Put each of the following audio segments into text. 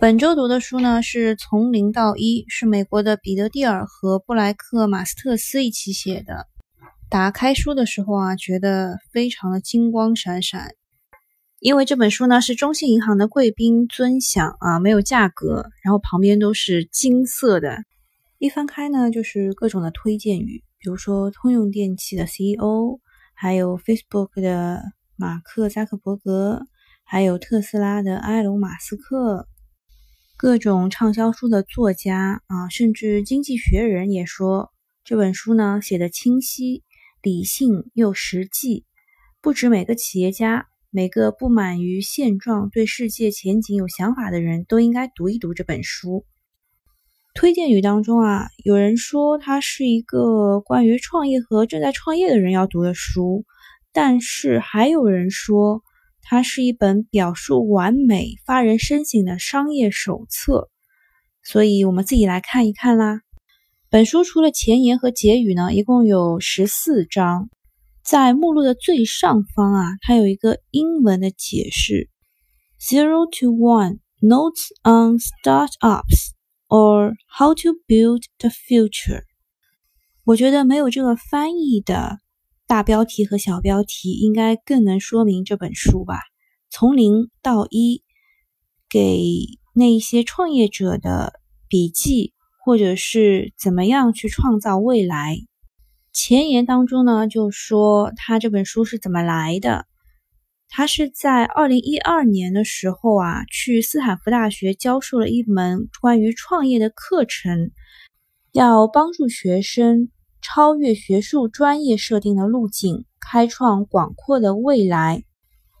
本周读的书呢是《从零到一》，是美国的彼得·蒂尔和布莱克·马斯特斯一起写的。打开书的时候啊，觉得非常的金光闪闪，因为这本书呢是中信银行的贵宾尊享啊，没有价格，然后旁边都是金色的。一翻开呢，就是各种的推荐语，比如说通用电气的 CEO，还有 Facebook 的马克·扎克伯格，还有特斯拉的埃隆·马斯克。各种畅销书的作家啊，甚至《经济学人》也说这本书呢写的清晰、理性又实际。不止每个企业家，每个不满于现状、对世界前景有想法的人都应该读一读这本书。推荐语当中啊，有人说它是一个关于创业和正在创业的人要读的书，但是还有人说。它是一本表述完美、发人深省的商业手册，所以我们自己来看一看啦。本书除了前言和结语呢，一共有十四章。在目录的最上方啊，它有一个英文的解释：Zero to One Notes on Startups or How to Build the Future。我觉得没有这个翻译的。大标题和小标题应该更能说明这本书吧。从零到一，给那一些创业者的笔记，或者是怎么样去创造未来。前言当中呢，就说他这本书是怎么来的。他是在二零一二年的时候啊，去斯坦福大学教授了一门关于创业的课程，要帮助学生。超越学术专业设定的路径，开创广阔的未来。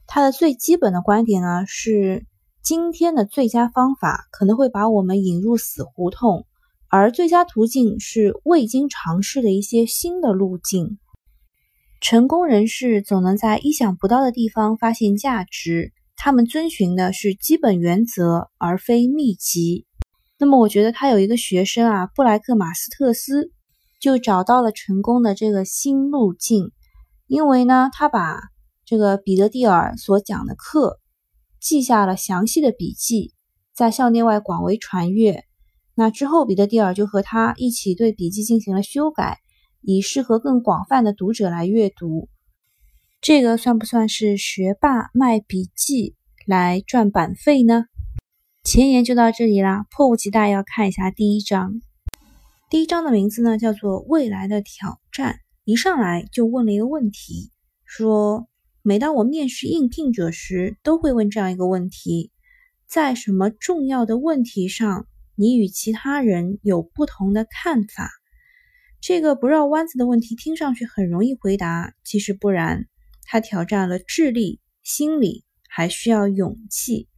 他的最基本的观点呢是：今天的最佳方法可能会把我们引入死胡同，而最佳途径是未经尝试的一些新的路径。成功人士总能在意想不到的地方发现价值，他们遵循的是基本原则，而非秘籍。那么，我觉得他有一个学生啊，布莱克马斯特斯。就找到了成功的这个新路径，因为呢，他把这个彼得蒂尔所讲的课记下了详细的笔记，在校内外广为传阅。那之后，彼得蒂尔就和他一起对笔记进行了修改，以适合更广泛的读者来阅读。这个算不算是学霸卖笔记来赚版费呢？前言就到这里啦，迫不及待要看一下第一章。第一章的名字呢，叫做《未来的挑战》。一上来就问了一个问题，说：每当我面试应聘者时，都会问这样一个问题：在什么重要的问题上，你与其他人有不同的看法？这个不绕弯子的问题，听上去很容易回答，其实不然。它挑战了智力、心理，还需要勇气。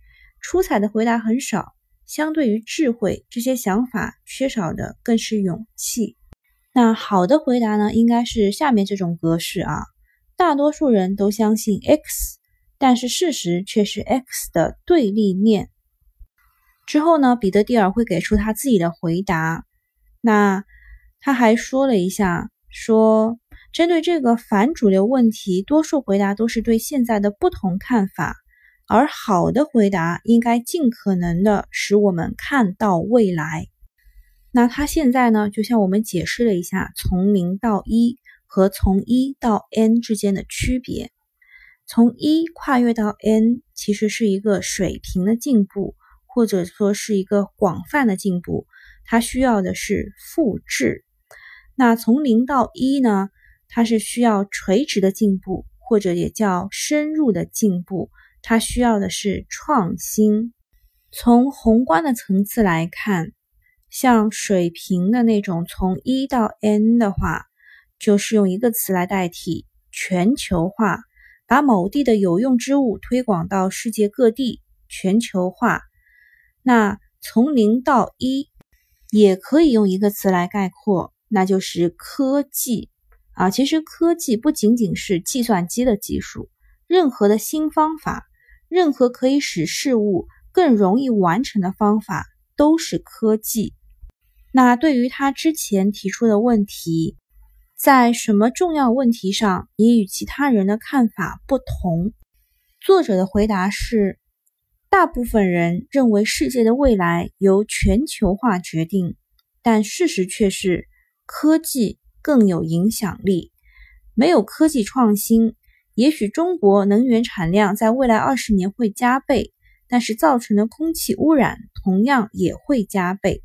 出彩的回答很少。相对于智慧，这些想法缺少的更是勇气。那好的回答呢？应该是下面这种格式啊。大多数人都相信 X，但是事实却是 X 的对立面。之后呢，彼得蒂尔会给出他自己的回答。那他还说了一下，说针对这个反主流问题，多数回答都是对现在的不同看法。而好的回答应该尽可能的使我们看到未来。那他现在呢，就向我们解释了一下从零到一和从一到 n 之间的区别。从一跨越到 n 其实是一个水平的进步，或者说是一个广泛的进步。它需要的是复制。那从零到一呢，它是需要垂直的进步，或者也叫深入的进步。它需要的是创新。从宏观的层次来看，像水平的那种从一到 n 的话，就是用一个词来代替：全球化，把某地的有用之物推广到世界各地。全球化。那从零到一，也可以用一个词来概括，那就是科技啊。其实科技不仅仅是计算机的技术，任何的新方法。任何可以使事物更容易完成的方法都是科技。那对于他之前提出的问题，在什么重要问题上你与其他人的看法不同？作者的回答是：大部分人认为世界的未来由全球化决定，但事实却是科技更有影响力。没有科技创新，也许中国能源产量在未来二十年会加倍，但是造成的空气污染同样也会加倍。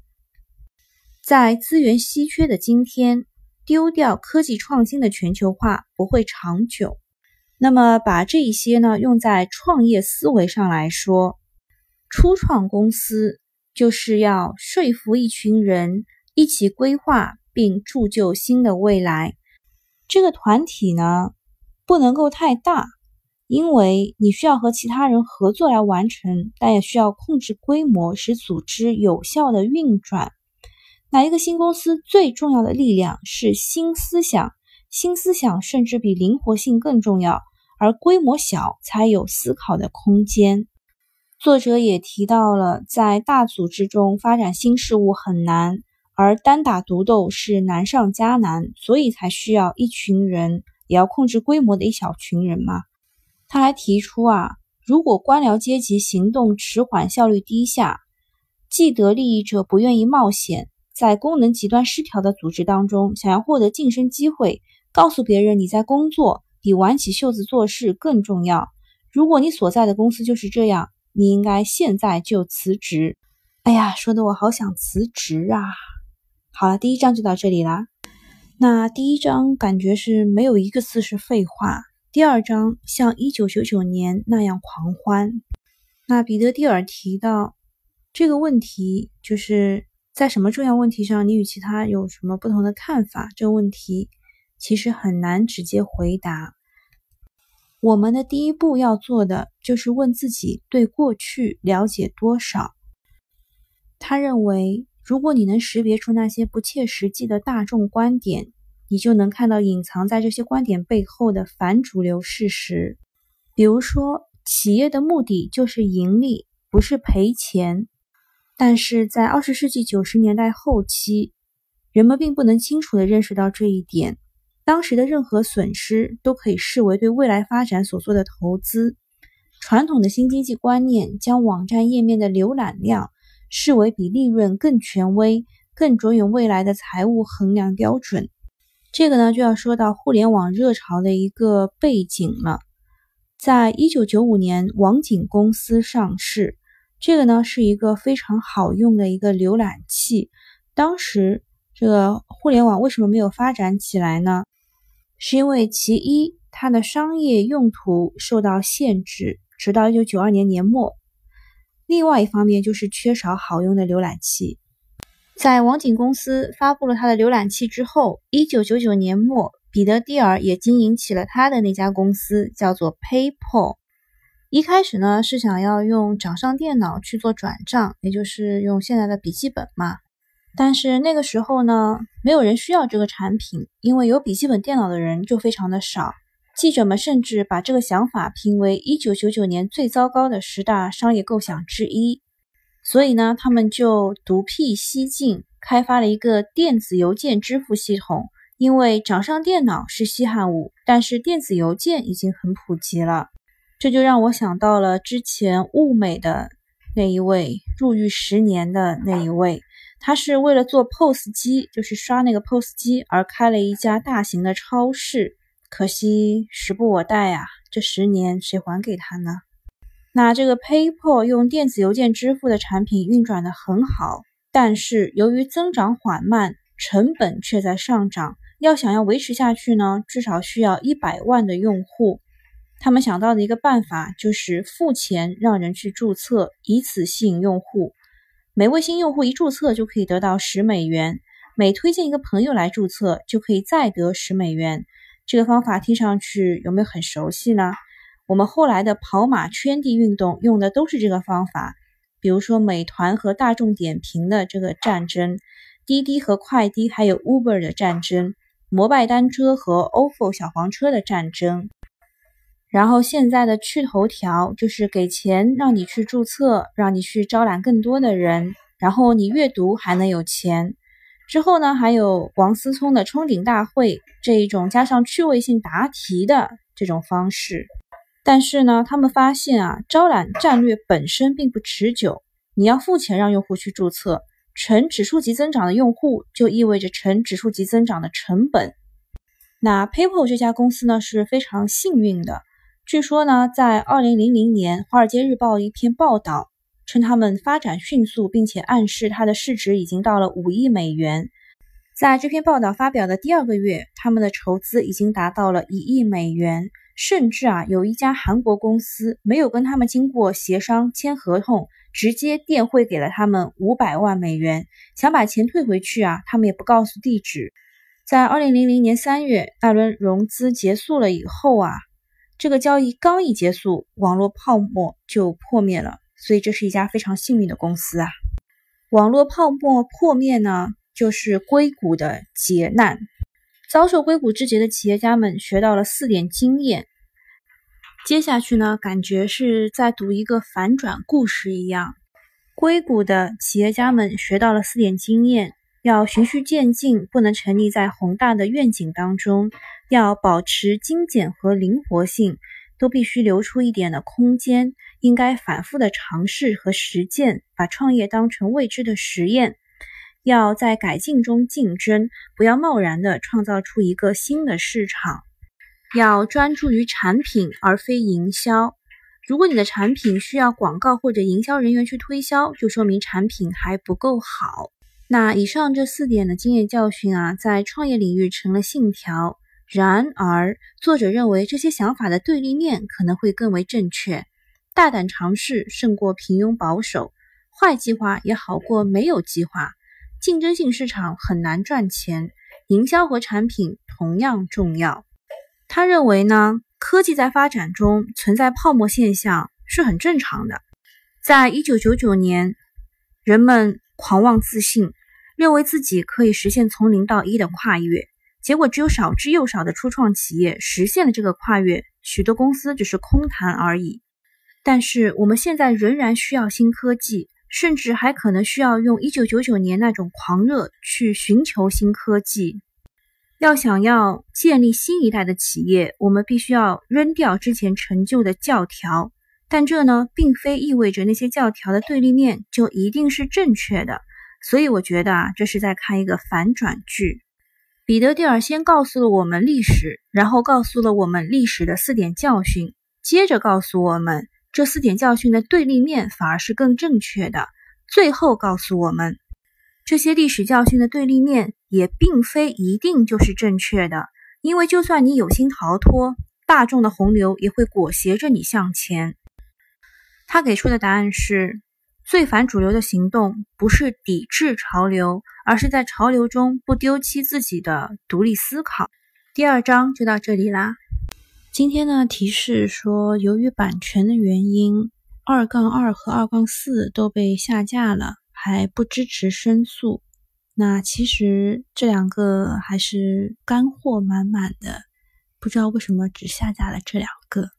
在资源稀缺的今天，丢掉科技创新的全球化不会长久。那么，把这一些呢用在创业思维上来说，初创公司就是要说服一群人一起规划并铸就新的未来。这个团体呢，不能够太大，因为你需要和其他人合作来完成，但也需要控制规模，使组织有效的运转。哪一个新公司最重要的力量是新思想，新思想甚至比灵活性更重要，而规模小才有思考的空间。作者也提到了，在大组织中发展新事物很难。而单打独斗是难上加难，所以才需要一群人，也要控制规模的一小群人嘛。他还提出啊，如果官僚阶级行动迟缓、效率低下，既得利益者不愿意冒险，在功能极端失调的组织当中，想要获得晋升机会，告诉别人你在工作比挽起袖子做事更重要。如果你所在的公司就是这样，你应该现在就辞职。哎呀，说的我好想辞职啊！好了，第一章就到这里啦。那第一章感觉是没有一个字是废话。第二章像一九九九年那样狂欢。那彼得蒂尔提到这个问题，就是在什么重要问题上，你与其他有什么不同的看法？这个问题其实很难直接回答。我们的第一步要做的就是问自己对过去了解多少。他认为。如果你能识别出那些不切实际的大众观点，你就能看到隐藏在这些观点背后的反主流事实。比如说，企业的目的就是盈利，不是赔钱。但是在二十世纪九十年代后期，人们并不能清楚地认识到这一点。当时的任何损失都可以视为对未来发展所做的投资。传统的新经济观念将网站页面的浏览量。视为比利润更权威、更着眼未来的财务衡量标准。这个呢，就要说到互联网热潮的一个背景了。在一九九五年，网景公司上市。这个呢，是一个非常好用的一个浏览器。当时，这个互联网为什么没有发展起来呢？是因为其一，它的商业用途受到限制，直到一九九二年年末。另外一方面就是缺少好用的浏览器。在网景公司发布了他的浏览器之后，一九九九年末，彼得蒂尔也经营起了他的那家公司，叫做 PayPal。一开始呢是想要用掌上电脑去做转账，也就是用现在的笔记本嘛。但是那个时候呢，没有人需要这个产品，因为有笔记本电脑的人就非常的少。记者们甚至把这个想法评为1999年最糟糕的十大商业构想之一。所以呢，他们就独辟蹊径，开发了一个电子邮件支付系统。因为掌上电脑是稀罕物，但是电子邮件已经很普及了。这就让我想到了之前物美的那一位入狱十年的那一位，他是为了做 POS 机，就是刷那个 POS 机而开了一家大型的超市。可惜时不我待啊！这十年谁还给他呢？那这个 PayPal 用电子邮件支付的产品运转的很好，但是由于增长缓慢，成本却在上涨。要想要维持下去呢，至少需要一百万的用户。他们想到的一个办法就是付钱让人去注册，以此吸引用户。每位新用户一注册就可以得到十美元，每推荐一个朋友来注册就可以再得十美元。这个方法听上去有没有很熟悉呢？我们后来的跑马圈地运动用的都是这个方法，比如说美团和大众点评的这个战争，滴滴和快滴还有 Uber 的战争，摩拜单车和 ofo 小黄车的战争。然后现在的趣头条就是给钱让你去注册，让你去招揽更多的人，然后你阅读还能有钱。之后呢，还有王思聪的冲顶大会这一种加上趣味性答题的这种方式。但是呢，他们发现啊，招揽战略本身并不持久，你要付钱让用户去注册，呈指数级增长的用户就意味着呈指数级增长的成本。那 PayPal 这家公司呢是非常幸运的，据说呢，在二零零零年，《华尔街日报》一篇报道称他们发展迅速，并且暗示它的市值已经到了五亿美元。在这篇报道发表的第二个月，他们的筹资已经达到了一亿美元，甚至啊，有一家韩国公司没有跟他们经过协商签合同，直接电汇给了他们五百万美元，想把钱退回去啊，他们也不告诉地址。在二零零零年三月，那轮融资结束了以后啊，这个交易刚一结束，网络泡沫就破灭了，所以这是一家非常幸运的公司啊。网络泡沫破灭呢？就是硅谷的劫难，遭受硅谷之劫的企业家们学到了四点经验。接下去呢，感觉是在读一个反转故事一样。硅谷的企业家们学到了四点经验：要循序渐进，不能沉溺在宏大的愿景当中；要保持精简和灵活性，都必须留出一点的空间；应该反复的尝试和实践，把创业当成未知的实验。要在改进中竞争，不要贸然的创造出一个新的市场。要专注于产品而非营销。如果你的产品需要广告或者营销人员去推销，就说明产品还不够好。那以上这四点的经验教训啊，在创业领域成了信条。然而，作者认为这些想法的对立面可能会更为正确。大胆尝试胜过平庸保守，坏计划也好过没有计划。竞争性市场很难赚钱，营销和产品同样重要。他认为呢，科技在发展中存在泡沫现象是很正常的。在一九九九年，人们狂妄自信，认为自己可以实现从零到一的跨越，结果只有少之又少的初创企业实现了这个跨越，许多公司只是空谈而已。但是我们现在仍然需要新科技。甚至还可能需要用一九九九年那种狂热去寻求新科技。要想要建立新一代的企业，我们必须要扔掉之前陈旧的教条。但这呢，并非意味着那些教条的对立面就一定是正确的。所以我觉得啊，这是在看一个反转剧。彼得蒂尔先告诉了我们历史，然后告诉了我们历史的四点教训，接着告诉我们。这四点教训的对立面反而是更正确的。最后告诉我们，这些历史教训的对立面也并非一定就是正确的，因为就算你有心逃脱，大众的洪流也会裹挟着你向前。他给出的答案是：最反主流的行动不是抵制潮流，而是在潮流中不丢弃自己的独立思考。第二章就到这里啦。今天呢，提示说，由于版权的原因，二杠二和二杠四都被下架了，还不支持申诉。那其实这两个还是干货满满的，不知道为什么只下架了这两个。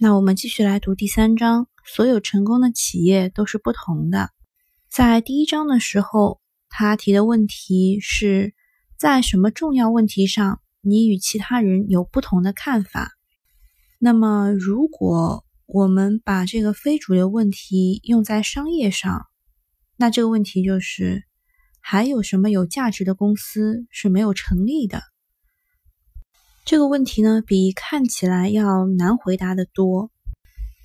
那我们继续来读第三章，所有成功的企业都是不同的。在第一章的时候，他提的问题是在什么重要问题上，你与其他人有不同的看法？那么，如果我们把这个非主流问题用在商业上，那这个问题就是：还有什么有价值的公司是没有成立的？这个问题呢，比看起来要难回答的多，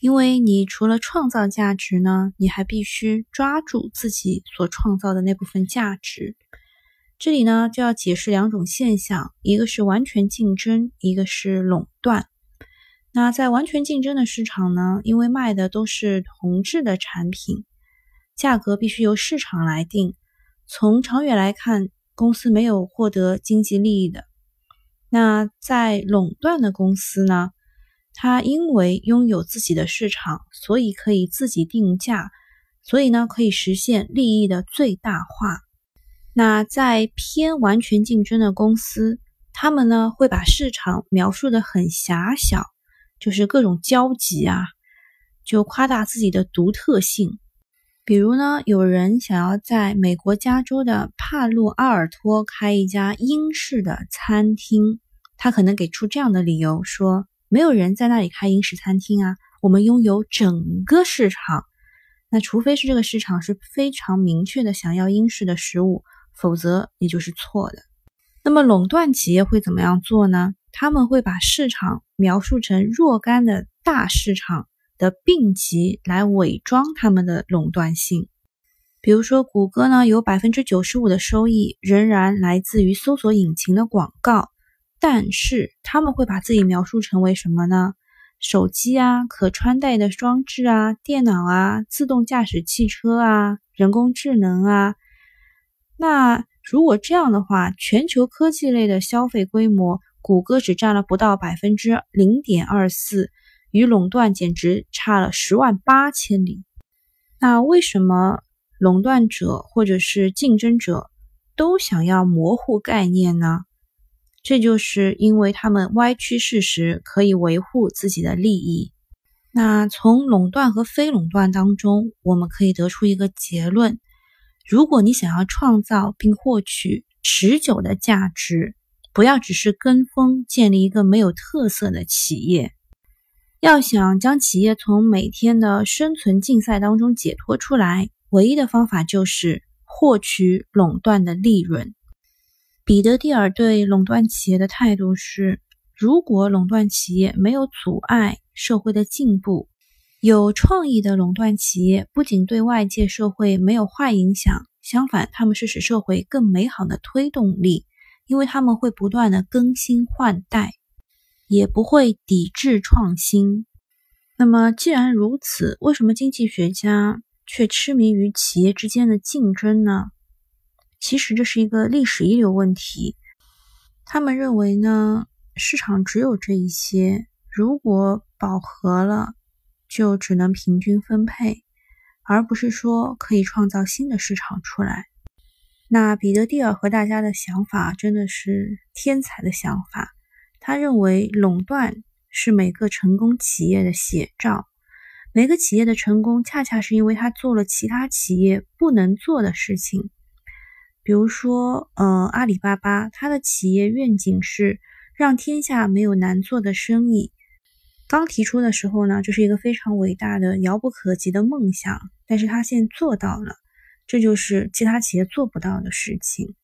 因为你除了创造价值呢，你还必须抓住自己所创造的那部分价值。这里呢，就要解释两种现象：一个是完全竞争，一个是垄断。那在完全竞争的市场呢？因为卖的都是同质的产品，价格必须由市场来定。从长远来看，公司没有获得经济利益的。那在垄断的公司呢？它因为拥有自己的市场，所以可以自己定价，所以呢可以实现利益的最大化。那在偏完全竞争的公司，他们呢会把市场描述的很狭小。就是各种交集啊，就夸大自己的独特性。比如呢，有人想要在美国加州的帕洛阿尔托开一家英式的餐厅，他可能给出这样的理由：说没有人在那里开英式餐厅啊，我们拥有整个市场。那除非是这个市场是非常明确的想要英式的食物，否则你就是错的。那么垄断企业会怎么样做呢？他们会把市场描述成若干的大市场的并集来伪装他们的垄断性。比如说，谷歌呢有百分之九十五的收益仍然来自于搜索引擎的广告，但是他们会把自己描述成为什么呢？手机啊，可穿戴的装置啊，电脑啊，自动驾驶汽车啊，人工智能啊。那如果这样的话，全球科技类的消费规模，谷歌只占了不到百分之零点二四，与垄断简直差了十万八千里。那为什么垄断者或者是竞争者都想要模糊概念呢？这就是因为他们歪曲事实，可以维护自己的利益。那从垄断和非垄断当中，我们可以得出一个结论：如果你想要创造并获取持久的价值，不要只是跟风建立一个没有特色的企业。要想将企业从每天的生存竞赛当中解脱出来，唯一的方法就是获取垄断的利润。彼得蒂尔对垄断企业的态度是：如果垄断企业没有阻碍社会的进步，有创意的垄断企业不仅对外界社会没有坏影响，相反，他们是使社会更美好的推动力，因为他们会不断的更新换代，也不会抵制创新。那么，既然如此，为什么经济学家却痴迷于企业之间的竞争呢？其实这是一个历史遗留问题。他们认为呢，市场只有这一些，如果饱和了，就只能平均分配，而不是说可以创造新的市场出来。那彼得蒂尔和大家的想法真的是天才的想法。他认为垄断是每个成功企业的写照，每个企业的成功恰恰是因为他做了其他企业不能做的事情。比如说，呃，阿里巴巴，它的企业愿景是让天下没有难做的生意。刚提出的时候呢，这是一个非常伟大的、遥不可及的梦想，但是他现在做到了，这就是其他企业做不到的事情。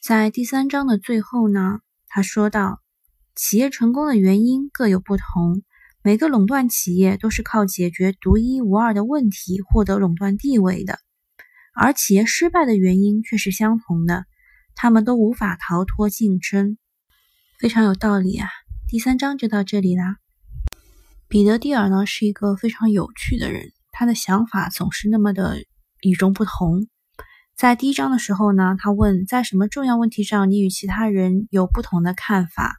在第三章的最后呢，他说到，企业成功的原因各有不同，每个垄断企业都是靠解决独一无二的问题获得垄断地位的。而企业失败的原因却是相同的，他们都无法逃脱竞争，非常有道理啊。第三章就到这里啦。彼得蒂尔呢是一个非常有趣的人，他的想法总是那么的与众不同。在第一章的时候呢，他问在什么重要问题上你与其他人有不同的看法？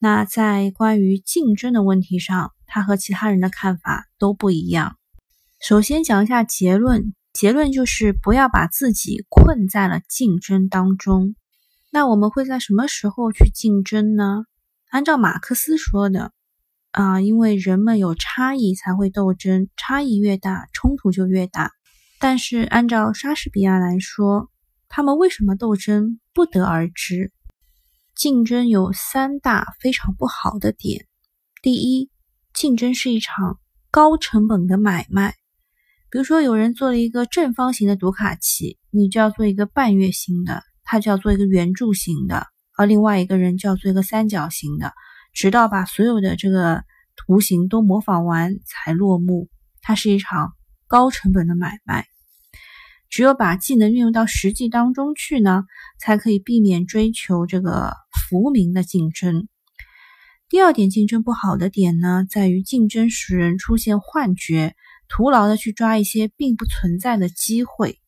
那在关于竞争的问题上，他和其他人的看法都不一样。首先讲一下结论。结论就是不要把自己困在了竞争当中。那我们会在什么时候去竞争呢？按照马克思说的，啊，因为人们有差异才会斗争，差异越大，冲突就越大。但是按照莎士比亚来说，他们为什么斗争不得而知。竞争有三大非常不好的点：第一，竞争是一场高成本的买卖。比如说，有人做了一个正方形的读卡器，你就要做一个半月形的，他就要做一个圆柱形的，而另外一个人就要做一个三角形的，直到把所有的这个图形都模仿完才落幕。它是一场高成本的买卖，只有把技能运用到实际当中去呢，才可以避免追求这个浮名的竞争。第二点，竞争不好的点呢，在于竞争使人出现幻觉。徒劳的去抓一些并不存在的机会，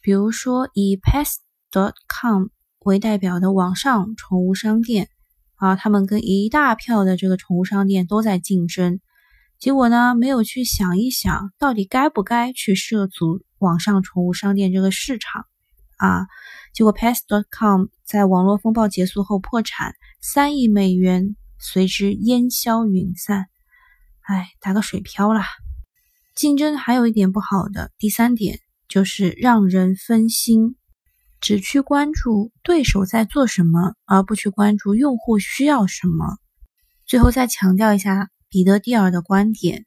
比如说以 Pets.com 为代表的网上宠物商店啊，他们跟一大票的这个宠物商店都在竞争，结果呢，没有去想一想到底该不该去涉足网上宠物商店这个市场啊，结果 Pets.com 在网络风暴结束后破产，三亿美元随之烟消云散，哎，打个水漂啦。竞争还有一点不好的，第三点就是让人分心，只去关注对手在做什么，而不去关注用户需要什么。最后再强调一下彼得蒂尔的观点，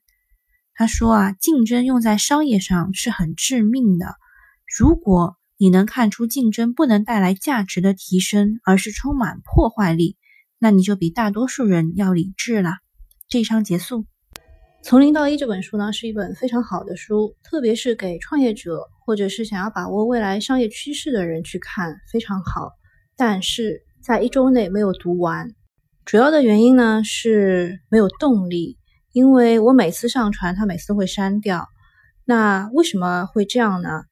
他说啊，竞争用在商业上是很致命的。如果你能看出竞争不能带来价值的提升，而是充满破坏力，那你就比大多数人要理智了。这一章结束。从零到一这本书呢，是一本非常好的书，特别是给创业者或者是想要把握未来商业趋势的人去看，非常好。但是在一周内没有读完，主要的原因呢是没有动力，因为我每次上传，它每次都会删掉。那为什么会这样呢？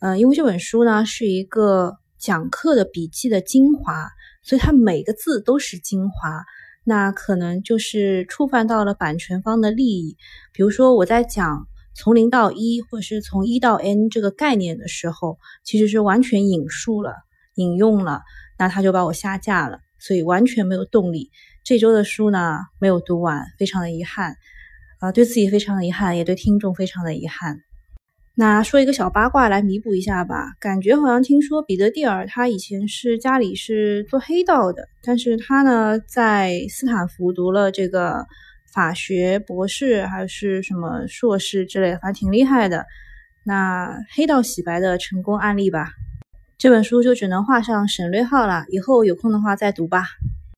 呃，因为这本书呢是一个讲课的笔记的精华，所以它每个字都是精华。那可能就是触犯到了版权方的利益，比如说我在讲从零到一，或者是从一到 n 这个概念的时候，其实是完全引述了、引用了，那他就把我下架了，所以完全没有动力。这周的书呢没有读完，非常的遗憾，啊，对自己非常的遗憾，也对听众非常的遗憾。那说一个小八卦来弥补一下吧，感觉好像听说彼得蒂尔他以前是家里是做黑道的，但是他呢在斯坦福读了这个法学博士还是什么硕士之类的，反正挺厉害的。那黑道洗白的成功案例吧，这本书就只能画上省略号了，以后有空的话再读吧。